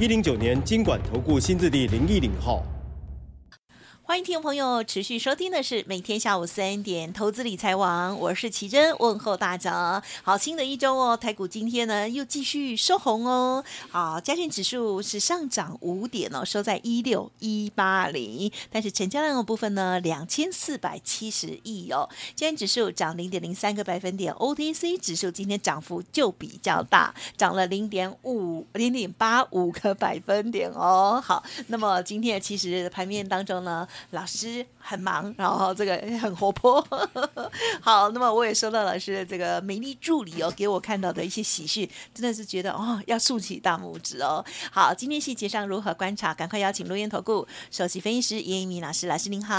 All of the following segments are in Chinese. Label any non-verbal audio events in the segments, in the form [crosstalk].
一零九年金管投顾新字第零一零号。欢迎听众朋友持续收听的是每天下午三点投资理财网，我是奇珍，问候大家。好，新的一周哦，台股今天呢又继续收红哦。好，加权指数是上涨五点哦，收在一六一八零，但是成交量的部分呢两千四百七十亿哦。今天指数涨零点零三个百分点，OTC 指数今天涨幅就比较大，涨了零点五零点八五个百分点哦。好，那么今天其实盘面当中呢。老师很忙，然后这个很活泼。[laughs] 好，那么我也收到老师的这个美丽助理哦，给我看到的一些喜讯，真的是觉得哦，要竖起大拇指哦。好，今天细节上如何观察？赶快邀请陆源投顾首席分析师严一鸣老师，老师您好。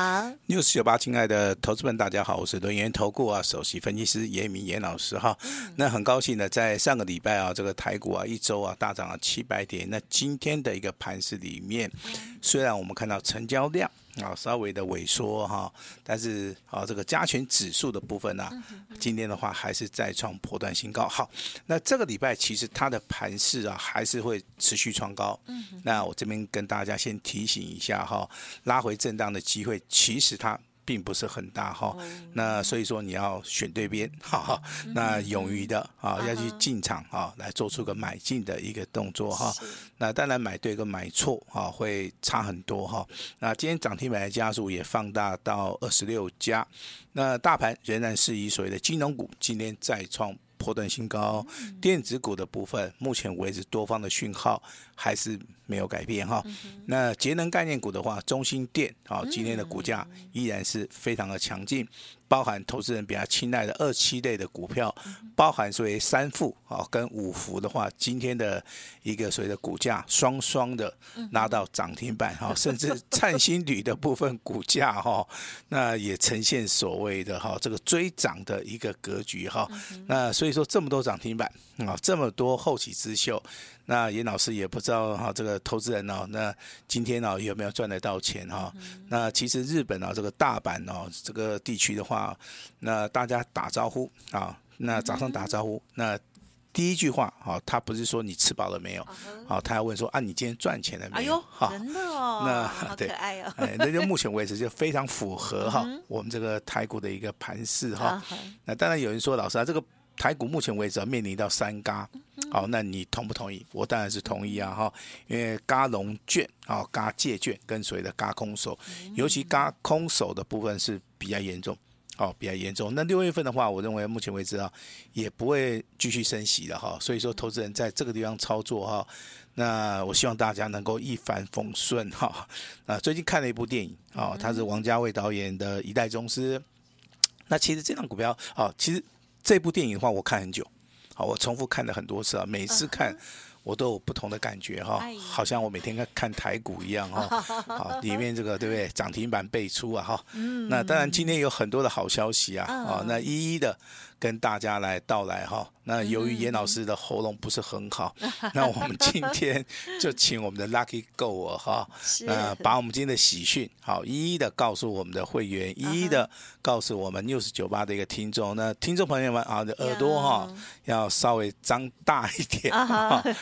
News 九八，亲爱的投资们，大家好，我是轮源投顾啊首席分析师严一鸣严老师哈。嗯、那很高兴呢，在上个礼拜啊，这个台股啊一周啊大涨了七百点。那今天的一个盘势里面，虽然我们看到成交量。啊，稍微的萎缩哈，但是啊，这个加权指数的部分呢、啊，今天的话还是再创破断新高。好，那这个礼拜其实它的盘势啊，还是会持续创高。那我这边跟大家先提醒一下哈，拉回震荡的机会，其实它。并不是很大哈，那所以说你要选对边 [laughs] 哈哈，那勇于的啊要去进场啊，来做出个买进的一个动作哈。那当然买对跟买错啊会差很多哈。那今天涨停板的家数也放大到二十六家，那大盘仍然是以所谓的金融股今天再创。波段新高，电子股的部分，目前为止多方的讯号还是没有改变哈。那节能概念股的话，中心电啊，今天的股价依然是非常的强劲。包含投资人比较青睐的二七类的股票，包含所谓三富啊跟五福的话，今天的一个所谓的股价双双的拉到涨停板哈，甚至灿星旅的部分股价哈，那也呈现所谓的哈这个追涨的一个格局哈。那所以说这么多涨停板啊，这么多后起之秀。那严老师也不知道哈，这个投资人哦，那今天哦有没有赚得到钱哈？那其实日本啊，这个大阪哦，这个地区的话，那大家打招呼啊，那早上打招呼，那第一句话啊，他不是说你吃饱了没有，好，他要问说啊，你今天赚钱了没？有？哈，真的哦，那好可爱哦，哎，那就目前为止就非常符合哈我们这个台股的一个盘势哈。那当然有人说老师啊，这个。台股目前为止面临到三嘎，好，那你同不同意？我当然是同意啊，哈，因为嘎龙券啊、嘎借券跟所谓的嘎空手，尤其嘎空手的部分是比较严重，好，比较严重。那六月份的话，我认为目前为止啊，也不会继续升息的哈，所以说投资人在这个地方操作哈，那我希望大家能够一帆风顺哈。啊，最近看了一部电影啊，它是王家卫导演的《一代宗师》，那其实这张股票啊，其实。这部电影的话，我看很久，好，我重复看了很多次啊，每次看我都有不同的感觉哈，好像我每天在看台股一样哈，[laughs] 好，里面这个对不对？涨停板倍出啊哈，那当然今天有很多的好消息啊，啊，那一一的。跟大家来道来哈，那由于严老师的喉咙不是很好，嗯、[laughs] 那我们今天就请我们的 Lucky Go 哈，那把我们今天的喜讯好一一的告诉我们的会员，一一的告诉我们 News 九八的一个听众，那听众朋友们啊，的耳朵哈要稍微张大一点，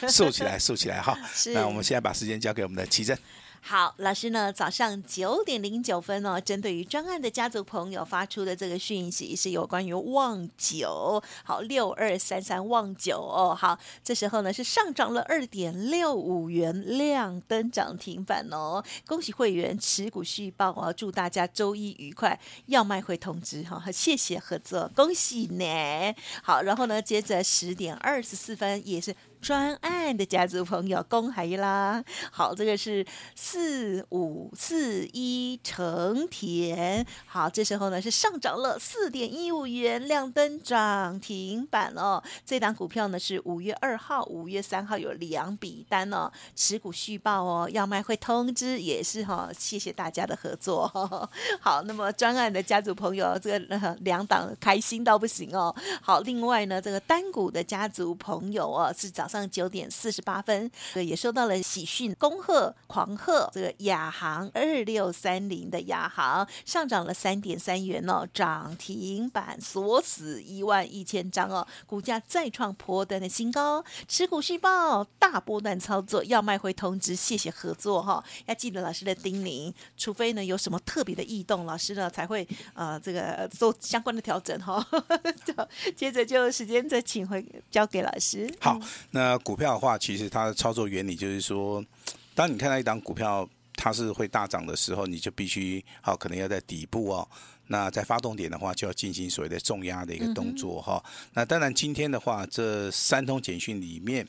竖起来，竖起来哈。[laughs] 那我们现在把时间交给我们的奇珍。好，老师呢，早上九点零九分哦，针对于专案的家族朋友发出的这个讯息是有关于旺九，好，六二三三旺九哦，好，这时候呢是上涨了二点六五元，亮灯涨停板哦，恭喜会员持股续报哦，祝大家周一愉快，要卖会通知哈，谢谢合作，恭喜呢，好，然后呢接着十点二十四分也是。专案的家族朋友，恭喜啦！好，这个是四五四一成田，好，这时候呢是上涨了四点一五元，亮灯涨停板哦。这档股票呢是五月二号、五月三号有两笔单哦，持股续报哦，要卖会通知，也是哈、哦，谢谢大家的合作。[laughs] 好，那么专案的家族朋友，这个两档开心到不行哦。好，另外呢，这个单股的家族朋友哦，是早上九点四十八分，这也收到了喜讯，恭贺狂贺这个亚航二六三零的亚航上涨了三点三元哦，涨停板锁死一万一千张哦，股价再创波段的新高，持股续报，大波段操作要卖会通知，谢谢合作哈、哦，要记得老师的叮咛，除非呢有什么特别的异动，老师呢才会呃这个做相关的调整哈。[laughs] 接着就时间再请回交给老师。好，那股票的话，其实它的操作原理就是说，当你看到一档股票它是会大涨的时候，你就必须好，可能要在底部哦。那在发动点的话，就要进行所谓的重压的一个动作哈。那当然今天的话，这三通简讯里面。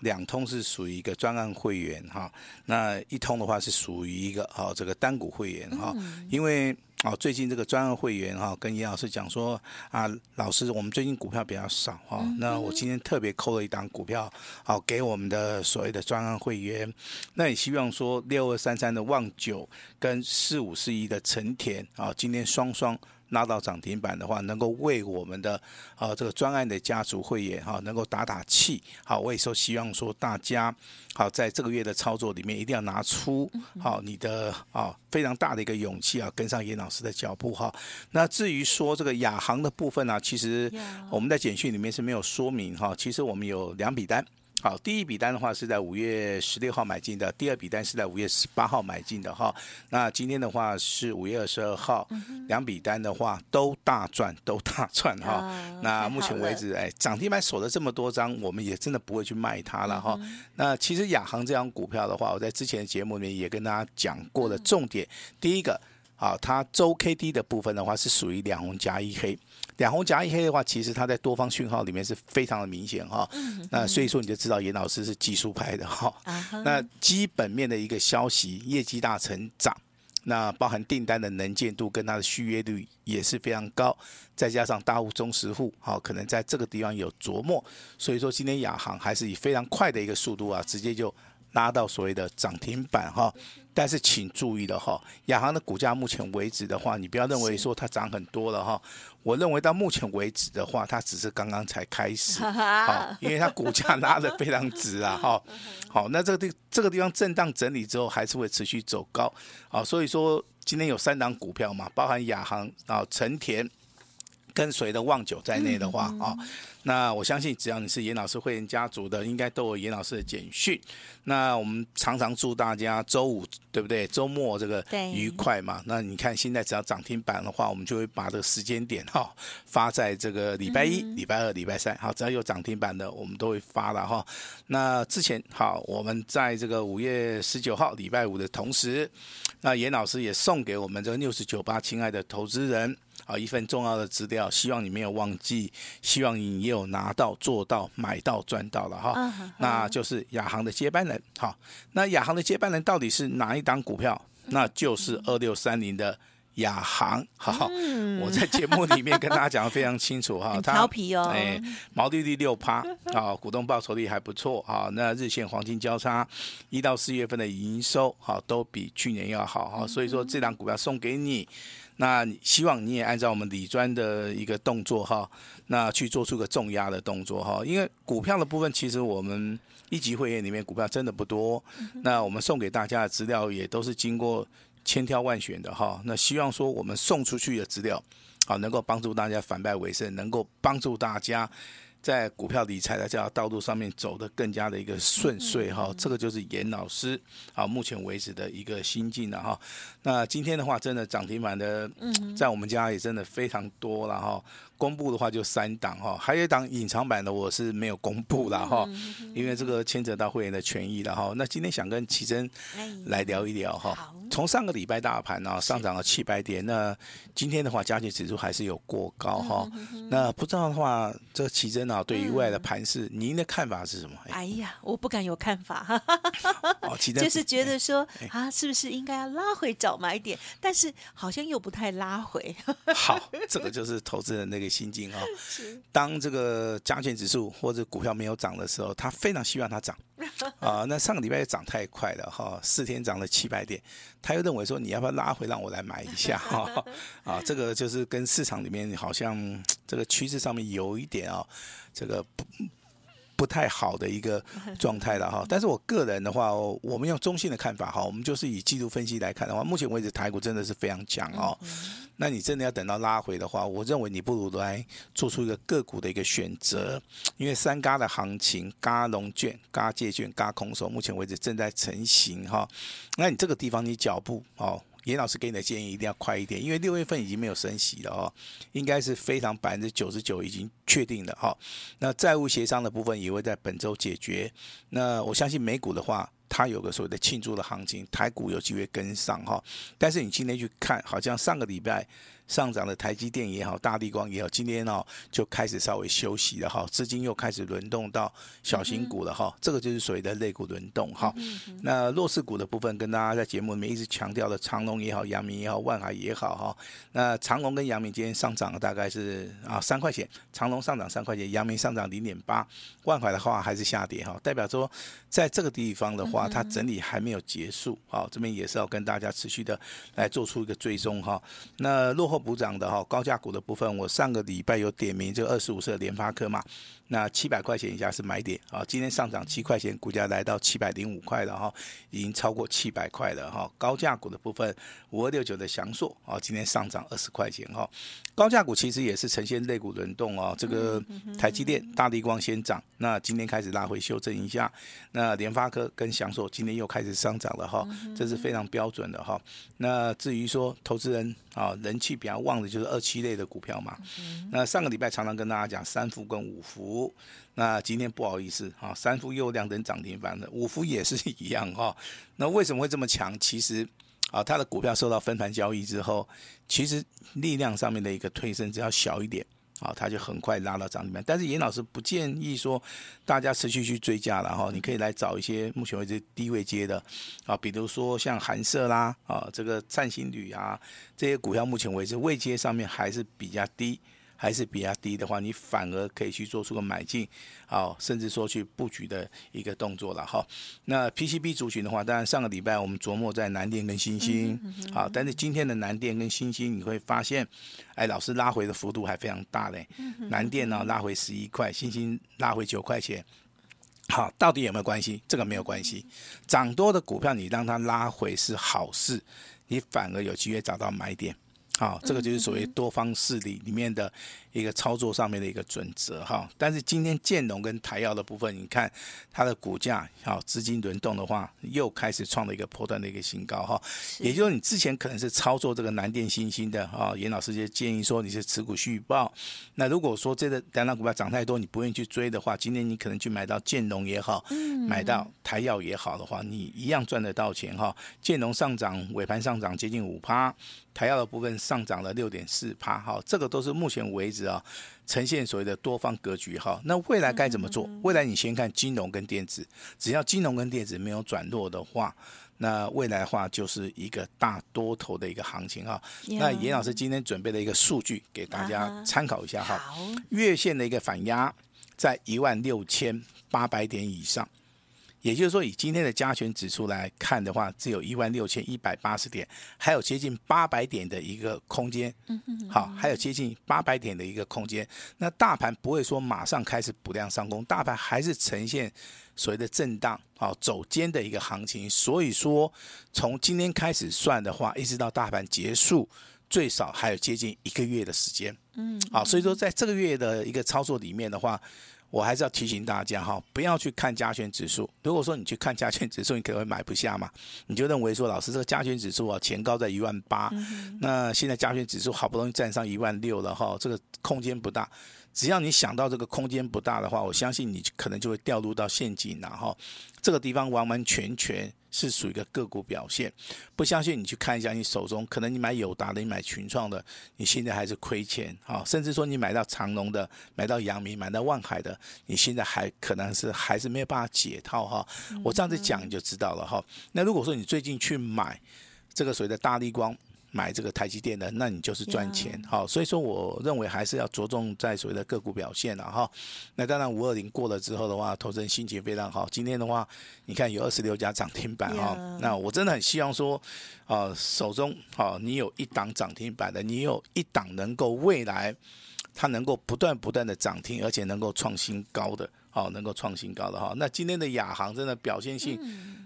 两通是属于一个专案会员哈，那一通的话是属于一个好这个单股会员哈，因为啊最近这个专案会员哈跟严老师讲说啊，老师我们最近股票比较少哈，那我今天特别扣了一档股票好给我们的所谓的专案会员，那也希望说六二三三的旺九跟四五四一的成田啊，今天双双。拉到涨停板的话，能够为我们的啊这个专案的家族会员哈，能够打打气。好，我也说希望说大家好，在这个月的操作里面，一定要拿出好你的啊非常大的一个勇气啊，跟上严老师的脚步哈。那至于说这个亚航的部分呢，其实我们在简讯里面是没有说明哈。其实我们有两笔单。好，第一笔单的话是在五月十六号买进的，第二笔单是在五月十八号买进的哈。那今天的话是五月二十二号，两笔单的话都大赚，都大赚哈。那目前为止，哎，涨停板锁了这么多张，我们也真的不会去卖它了哈。那其实亚航这张股票的话，我在之前的节目里面也跟大家讲过了重点，第一个。好，它周 K D 的部分的话是属于两红加一黑，两红夹一黑的话，其实它在多方讯号里面是非常的明显哈。那所以说你就知道严老师是技术派的哈。那基本面的一个消息，业绩大成长，那包含订单的能见度跟它的续约率也是非常高，再加上大户中实户好，可能在这个地方有琢磨，所以说今天亚航还是以非常快的一个速度啊，直接就。拉到所谓的涨停板哈，但是请注意了哈，亚航的股价目前为止的话，你不要认为说它涨很多了哈。我认为到目前为止的话，它只是刚刚才开始，[laughs] 好，因为它股价拉的非常直啊哈。好，那这个地这个地方震荡整理之后，还是会持续走高，好，所以说今天有三档股票嘛，包含亚航啊、成田。跟随的旺九在内的话啊，那我相信只要你是严老师会员家族的，应该都有严老师的简讯。那我们常常祝大家周五对不对？周末这个愉快嘛。那你看现在只要涨停板的话，我们就会把这个时间点哈发在这个礼拜一、礼拜二、礼拜三。好，只要有涨停板的，我们都会发了哈。那之前好，我们在这个五月十九号礼拜五的同时，那严老师也送给我们这个六十九八亲爱的投资人。啊，一份重要的资料，希望你没有忘记，希望你也有拿到、做到、买到、赚到了哈。Uh huh. 那就是亚航的接班人。好，那亚航的接班人到底是哪一档股票？那就是二六三零的亚航。好，嗯、我在节目里面跟大家讲的非常清楚哈。[laughs] 他调皮哦，哎，毛利率六趴，啊，股东报酬率还不错啊。那日线黄金交叉，一到四月份的营收，好，都比去年要好哈。所以说，这档股票送给你。那希望你也按照我们理专的一个动作哈，那去做出个重压的动作哈，因为股票的部分其实我们一级会员里面股票真的不多，那我们送给大家的资料也都是经过千挑万选的哈，那希望说我们送出去的资料啊，能够帮助大家反败为胜，能够帮助大家。在股票理财的这条道路上面走得更加的一个顺遂哈，这个就是严老师啊目前为止的一个心境了哈。那今天的话，真的涨停板的，在我们家也真的非常多了哈。公布的话就三档哈，还有一档隐藏版的我是没有公布了哈，因为这个牵扯到会员的权益了哈。那今天想跟奇珍来聊一聊哈。从上个礼拜大盘呢上涨了七百点，那今天的话加权指数还是有过高哈。那不知道的话，这奇珍啊，对于未来的盘势，您的看法是什么？哎呀，我不敢有看法，哦，[laughs] 就是觉得说啊，是不是应该要拉回找买点？但是好像又不太拉回。[laughs] 好，这个就是投资人那个心境啊。[laughs] 当这个加权指数或者股票没有涨的时候，他非常希望它涨 [laughs] 啊。那上个礼拜涨太快了哈，四天涨了七百点。他又认为说，你要不要拉回让我来买一下哈？[laughs] 啊，这个就是跟市场里面好像这个趋势上面有一点啊，这个不不太好的一个状态了哈。[laughs] 但是我个人的话，我们用中性的看法哈，我们就是以季度分析来看的话，目前为止台股真的是非常强哦。那你真的要等到拉回的话，我认为你不如来做出一个个股的一个选择，因为三嘎的行情，嘎龙卷、嘎借券、嘎空手，目前为止正在成型哈。那你这个地方你脚步哦，严老师给你的建议一定要快一点，因为六月份已经没有升息了哦，应该是非常百分之九十九已经确定了哈。那债务协商的部分也会在本周解决。那我相信美股的话。它有个所谓的庆祝的行情，台股有机会跟上哈，但是你今天去看，好像上个礼拜。上涨的台积电也好，大地光也好，今天哦就开始稍微休息了哈，资金又开始轮动到小型股了哈，嗯、这个就是所谓的类股轮动哈。那弱势股的部分，跟大家在节目里面一直强调的长隆也好，阳明也好，万海也好哈。那长隆跟阳明今天上涨了大概是啊三块钱，长隆上涨三块钱，阳明上涨零点八，万海的话还是下跌哈，代表说在这个地方的话，它整理还没有结束，好，这边也是要跟大家持续的来做出一个追踪哈。那落后。补涨的哈高价股的部分，我上个礼拜有点名这个二十五色联发科嘛，那七百块钱以下是买点啊，今天上涨七块钱，股价来到七百零五块了哈，已经超过七百块了哈。高价股的部分，五二六九的祥硕啊，今天上涨二十块钱哈。高价股其实也是呈现类股轮动哦，这个台积电、大地光先涨，那今天开始拉回修正一下，那联发科跟祥硕今天又开始上涨了哈，这是非常标准的哈。那至于说投资人啊，人气比较旺的就是二七类的股票嘛。那上个礼拜常常跟大家讲三福跟五福，那今天不好意思啊，三福又亮灯涨停板了，五福也是一样哈。那为什么会这么强？其实。啊，它的股票受到分盘交易之后，其实力量上面的一个推升只要小一点，啊，它就很快拉到涨停板。但是严老师不建议说大家持续去追加了哈，你可以来找一些目前为止低位接的，啊，比如说像韩舍啦，啊，这个灿星旅啊，这些股票目前为止位接上面还是比较低。还是比较低的话，你反而可以去做出个买进，好，甚至说去布局的一个动作了哈。那 PCB 族群的话，当然上个礼拜我们琢磨在南电跟欣兴，好，但是今天的南电跟星星，你会发现，哎，老师拉回的幅度还非常大嘞。南电呢拉回十一块，星星拉回九块钱，好，到底有没有关系？这个没有关系，涨多的股票你让它拉回是好事，你反而有机会找到买点。好，这个就是所谓多方势力里面的一个操作上面的一个准则哈。但是今天建龙跟台药的部分，你看它的股价，好，资金轮动的话，又开始创了一个破段的一个新高哈。也就是说，你之前可能是操作这个南电、新兴的啊，严老师就建议说你是持股续报。那如果说这个两档股票涨太多，你不愿意去追的话，今天你可能去买到建龙也好，买到台药也好的话，你一样赚得到钱哈。建龙上涨，尾盘上涨接近五趴。台药的部分上涨了六点四趴，哈，这个都是目前为止啊，呈现所谓的多方格局，哈。那未来该怎么做？未来你先看金融跟电子，只要金融跟电子没有转弱的话，那未来的话就是一个大多头的一个行情，哈。那严老师今天准备了一个数据给大家参考一下，哈。月线的一个反压在一万六千八百点以上。也就是说，以今天的加权指数来看的话，只有一万六千一百八十点，还有接近八百点的一个空间。好，还有接近八百点的一个空间。那大盘不会说马上开始补量上攻，大盘还是呈现所谓的震荡，好走坚的一个行情。所以说，从今天开始算的话，一直到大盘结束，最少还有接近一个月的时间。嗯，好，所以说在这个月的一个操作里面的话。我还是要提醒大家哈，不要去看加权指数。如果说你去看加权指数，你可能会买不下嘛，你就认为说，老师这个加权指数啊，前高在一万八，那现在加权指数好不容易站上一万六了哈，这个空间不大。只要你想到这个空间不大的话，我相信你可能就会掉入到陷阱然后。这个地方完完全全是属于一个个股表现，不相信你去看一下你手中，可能你买友达的，你买群创的，你现在还是亏钱哈。甚至说你买到长荣的，买到阳明，买到万海的，你现在还可能是还是没有办法解套哈。我这样子讲你就知道了哈。那如果说你最近去买这个所谓的大立光。买这个台积电的，那你就是赚钱，好，所以说我认为还是要着重在所谓的个股表现了哈。那当然五二零过了之后的话，投资人心情非常好。今天的话，你看有二十六家涨停板哈，[laughs] 那我真的很希望说，啊，手中好，你有一档涨停板的，你有一档能够未来它能够不断不断的涨停，而且能够创新高的。好，能够创新高的哈，那今天的亚航真的表现性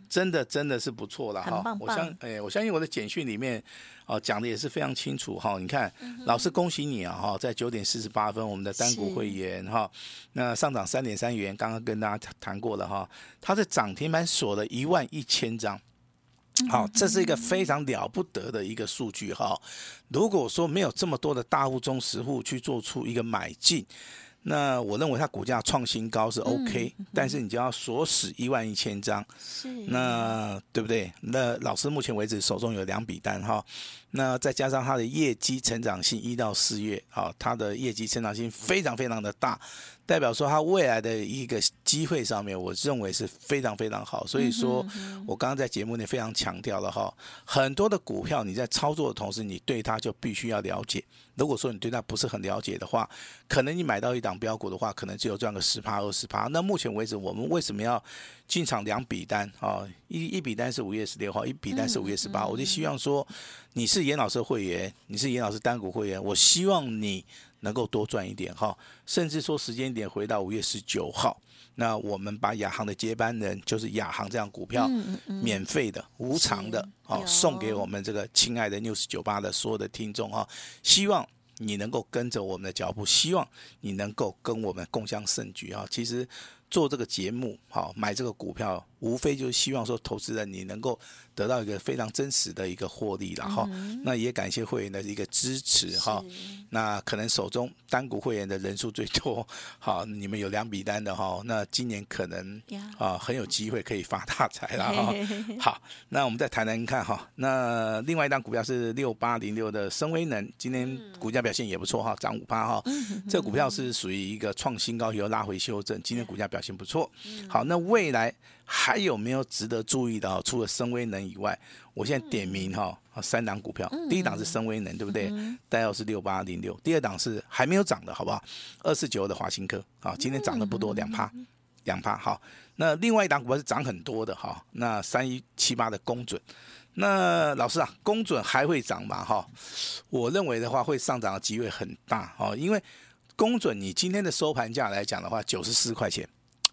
真的真的是不错了哈。我相哎，我相信我的简讯里面哦讲的也是非常清楚哈。你看，老师恭喜你啊哈，在九点四十八分，我们的单股会员哈，那上涨三点三元，刚刚跟大家谈过了哈，它的涨停板锁了一万一千张，好，这是一个非常了不得的一个数据哈。如果说没有这么多的大户中实户去做出一个买进。那我认为它股价创新高是 OK，嗯，但是你就要锁死一万一千张，是，那对不对？那老师目前为止手中有两笔单哈，那再加上它的业绩成长性一到四月，啊，它的业绩成长性非常非常的大。代表说它未来的一个机会上面，我认为是非常非常好。所以说，我刚刚在节目内非常强调了哈，很多的股票你在操作的同时，你对它就必须要了解。如果说你对它不是很了解的话，可能你买到一档标股的话，可能只有赚个十趴二十趴。那目前为止，我们为什么要进场两笔单啊？一一笔单是五月十六号，一笔单是五月十八。我就希望说，你是严老师会员，你是严老师单股会员，我希望你。能够多赚一点哈，甚至说时间点回到五月十九号，那我们把亚航的接班人，就是亚航这样股票，免费的、无偿的，哦，送给我们这个亲爱的 News 九八的所有的听众哈，希望你能够跟着我们的脚步，希望你能够跟我们共享盛举啊。其实做这个节目，好买这个股票，无非就是希望说，投资人你能够。得到一个非常真实的一个获利了哈，那也感谢会员的一个支持哈。那可能手中单股会员的人数最多，[laughs] 好，你们有两笔单的哈，那今年可能啊很有机会可以发大财了 [laughs] 哈。好，那我们再谈谈看哈。那另外一档股票是六八零六的深威能，今天股价表现也不错哈，涨五趴哈。这个股票是属于一个创新高以后拉回修正，今天股价表现不错。好，那未来。还有没有值得注意的哈？除了深威能以外，我现在点名哈，三档股票，第一档是深威能，对不对？代号是六八零六。第二档是还没有涨的，好不好？二四九的华新科，啊，今天涨的不多，两趴，两趴。好，那另外一档股票是涨很多的哈，那三一七八的公准，那老师啊，公准还会涨吗？哈，我认为的话会上涨的机会很大哦，因为公准你今天的收盘价来讲的话，九十四块钱。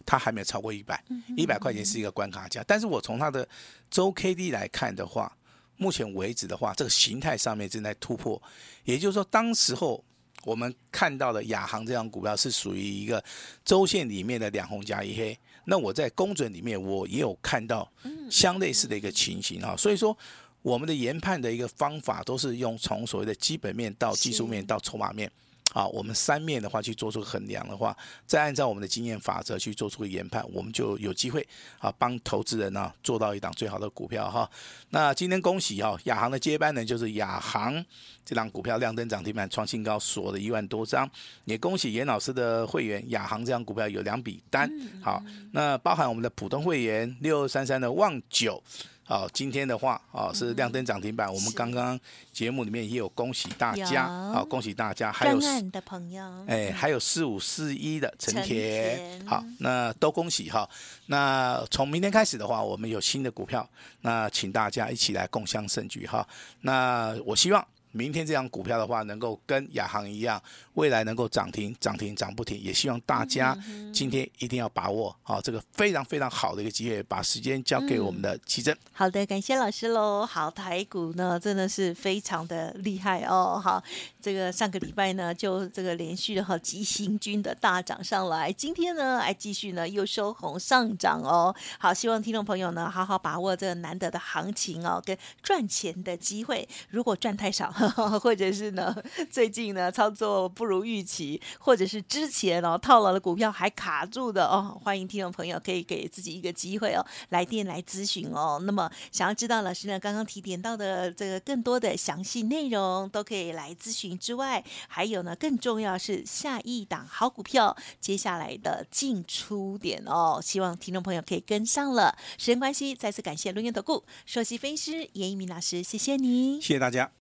它还没有超过一百，一百块钱是一个关卡价。但是我从它的周 K D 来看的话，目前为止的话，这个形态上面正在突破。也就是说，当时候我们看到的亚航这张股票是属于一个周线里面的两红加一黑。那我在公准里面，我也有看到相类似的一个情形啊。所以说，我们的研判的一个方法都是用从所谓的基本面到技术面到筹码面。好，我们三面的话去做出衡量的话，再按照我们的经验法则去做出个研判，我们就有机会啊帮投资人呢、啊、做到一档最好的股票哈。那今天恭喜哈，亚航的接班人就是亚航这档股票亮灯涨停板创新高，锁了一万多张。也恭喜严老师的会员亚航这档股票有两笔单。好，那包含我们的普通会员六二三三的旺九。好，今天的话啊是亮灯涨停板，嗯、我们刚刚节目里面也有恭喜大家，好恭喜大家，还有的朋友，哎，还有四五四一的陈田，好，那都恭喜哈。那从明天开始的话，我们有新的股票，那请大家一起来共襄盛举哈。那我希望明天这张股票的话，能够跟亚航一样，未来能够涨停、涨停、涨不停。也希望大家今天一定要把握好这个非常非常好的一个机会，把时间交给我们的琦蓁。好的，感谢老师喽。好，台股呢真的是非常的厉害哦。好，这个上个礼拜呢就这个连续的哈急行军的大涨上来，今天呢还继续呢又收红上涨哦。好，希望听众朋友呢好好把握这个难得的行情哦，跟赚钱的机会。如果赚太少，或者是呢，最近呢操作不如预期，或者是之前哦套牢的股票还卡住的哦，欢迎听众朋友可以给自己一个机会哦，来电来咨询哦。那么想要知道老师呢刚刚提点到的这个更多的详细内容，都可以来咨询之外，还有呢更重要是下一档好股票接下来的进出点哦，希望听众朋友可以跟上了。时间关系，再次感谢录音投顾首席分析师严一鸣老师，谢谢你，谢谢大家。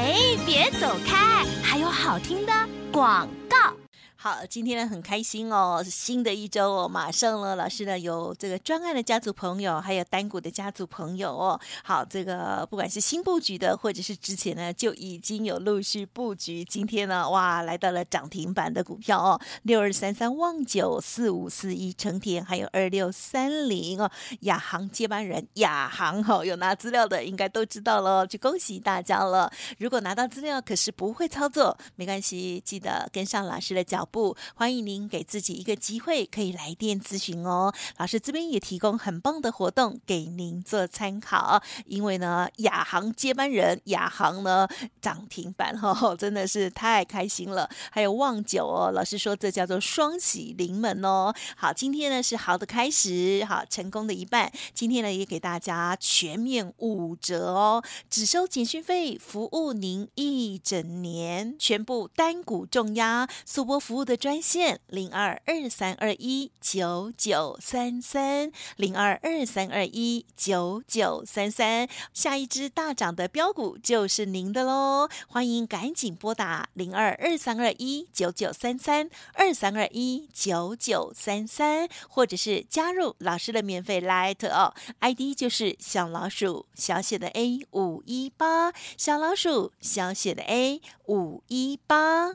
哎，别走开，还有好听的广告。好，今天呢很开心哦，新的一周哦，马上了，老师呢有这个专案的家族朋友，还有单股的家族朋友哦。好，这个不管是新布局的，或者是之前呢就已经有陆续布局，今天呢哇来到了涨停板的股票哦，六二三三旺九四五四一成田，还有二六三零哦，亚航接班人亚航、哦，有拿资料的应该都知道了，就恭喜大家了。如果拿到资料可是不会操作，没关系，记得跟上老师的脚步。不，欢迎您给自己一个机会，可以来电咨询哦。老师这边也提供很棒的活动给您做参考，因为呢，亚航接班人亚航呢涨停板哦，[laughs] 真的是太开心了。还有旺九哦，老师说这叫做双喜临门哦。好，今天呢是好的开始，好成功的一半。今天呢也给大家全面五折哦，只收简讯费，服务您一整年，全部单股重压，速播服务。的专线零二二三二一九九三三零二二三二一九九三三，下一只大涨的标股就是您的喽！欢迎赶紧拨打零二二三二一九九三三二三二一九九三三，或者是加入老师的免费 Light 哦，ID 就是小老鼠小写的 A 五一八，小老鼠小写的 A 五一八。